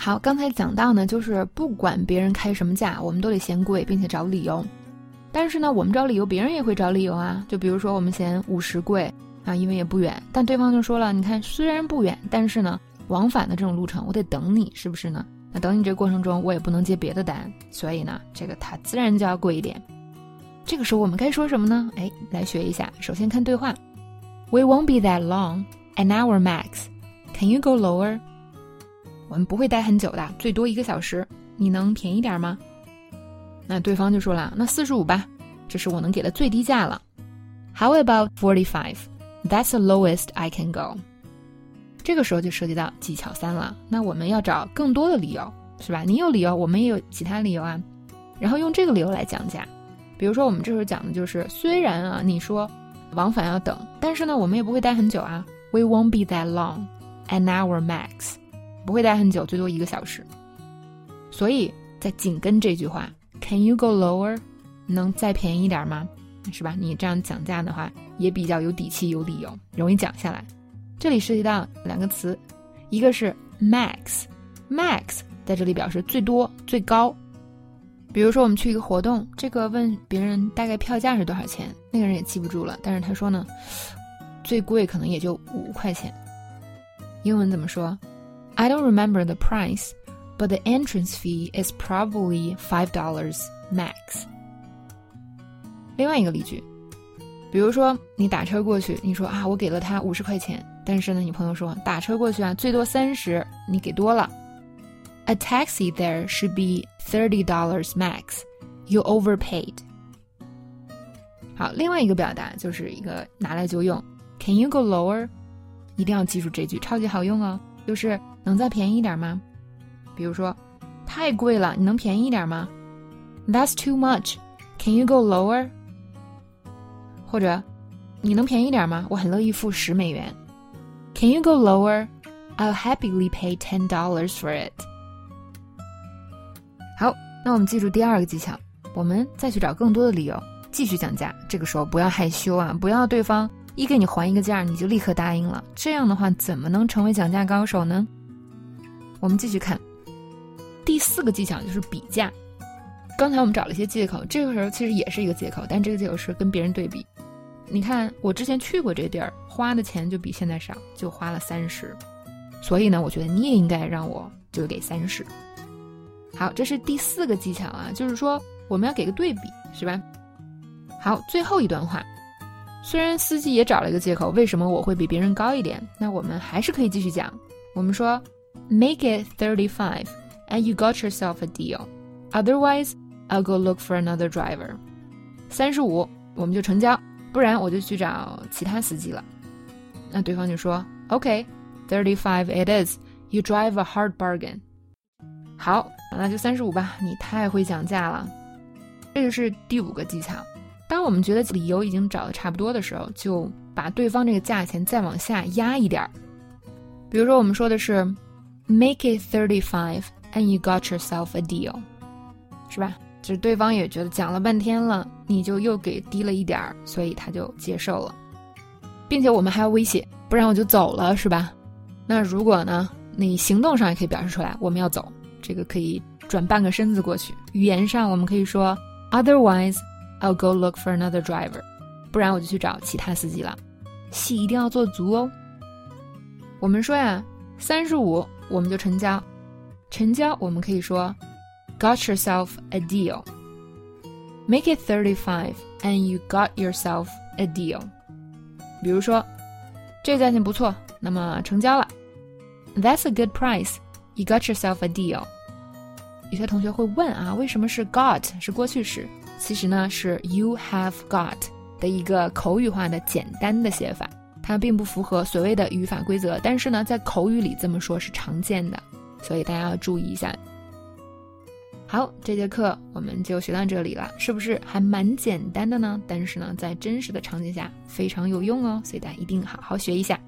好，刚才讲到呢，就是不管别人开什么价，我们都得嫌贵，并且找理由。但是呢，我们找理由，别人也会找理由啊。就比如说，我们嫌五十贵啊，因为也不远。但对方就说了，你看，虽然不远，但是呢，往返的这种路程，我得等你，是不是呢？那等你这过程中，我也不能接别的单，所以呢，这个它自然就要贵一点。这个时候我们该说什么呢？哎，来学一下。首先看对话，We won't be that long, an hour max. Can you go lower? 我们不会待很久的，最多一个小时。你能便宜点吗？那对方就说了，那四十五吧，这是我能给的最低价了。How about forty-five? That's the lowest I can go. 这个时候就涉及到技巧三了。那我们要找更多的理由，是吧？你有理由，我们也有其他理由啊。然后用这个理由来讲价。比如说，我们这时候讲的就是，虽然啊，你说往返要等，但是呢，我们也不会待很久啊。We won't be that long, an hour max. 不会待很久，最多一个小时。所以在紧跟这句话，Can you go lower？能再便宜一点吗？是吧？你这样讲价的话，也比较有底气、有理由，容易讲下来。这里涉及到两个词，一个是 max，max 在这里表示最多、最高。比如说，我们去一个活动，这个问别人大概票价是多少钱，那个人也记不住了，但是他说呢，最贵可能也就五块钱。英文怎么说 ？I don't remember the price, but the entrance fee is probably five dollars max。另外一个例句，比如说你打车过去，你说啊，我给了他五十块钱。但是呢，你朋友说打车过去啊，最多三十，你给多了。A taxi there should be thirty dollars max. You overpaid. 好，另外一个表达就是一个拿来就用，Can you go lower？一定要记住这句，超级好用哦。就是 能再便宜一点吗？比如说，太贵了，你能便宜一点吗？That's too much. Can you go lower？或者，你能便宜点吗？我很乐意付十美元。Can you go lower? I'll happily pay ten dollars for it. 好，那我们记住第二个技巧，我们再去找更多的理由，继续讲价。这个时候不要害羞啊，不要对方一给你还一个价，你就立刻答应了。这样的话，怎么能成为讲价高手呢？我们继续看第四个技巧，就是比价。刚才我们找了一些借口，这个时候其实也是一个借口，但这个借口是跟别人对比。你看，我之前去过这地儿，花的钱就比现在少，就花了三十。所以呢，我觉得你也应该让我就给三十。好，这是第四个技巧啊，就是说我们要给个对比，是吧？好，最后一段话，虽然司机也找了一个借口，为什么我会比别人高一点？那我们还是可以继续讲。我们说，Make it thirty-five, and you got yourself a deal. Otherwise, I'll go look for another driver. 三十五，我们就成交。不然我就去找其他司机了。那对方就说：“OK，thirty-five it is. You drive a hard bargain。”好，那就三十五吧。你太会讲价了。这就是第五个技巧。当我们觉得理由已经找的差不多的时候，就把对方这个价钱再往下压一点儿。比如说，我们说的是 “Make it thirty-five, and you got yourself a deal”，是吧？就是对方也觉得讲了半天了，你就又给低了一点儿，所以他就接受了，并且我们还要威胁，不然我就走了，是吧？那如果呢，你行动上也可以表示出来，我们要走，这个可以转半个身子过去。语言上我们可以说，Otherwise I'll go look for another driver，不然我就去找其他司机了。戏一定要做足哦。我们说呀，三十五我们就成交，成交我们可以说。got yourself a deal. Make it thirty five and you got yourself a deal. 比如说，这个价钱不错，那么成交了。That's a good price. You got yourself a deal. 有些同学会问啊，为什么是 got 是过去时？其实呢是 you have got 的一个口语化的简单的写法，它并不符合所谓的语法规则，但是呢在口语里这么说是常见的，所以大家要注意一下。好，这节课我们就学到这里了，是不是还蛮简单的呢？但是呢，在真实的场景下非常有用哦，所以大家一定好好学一下。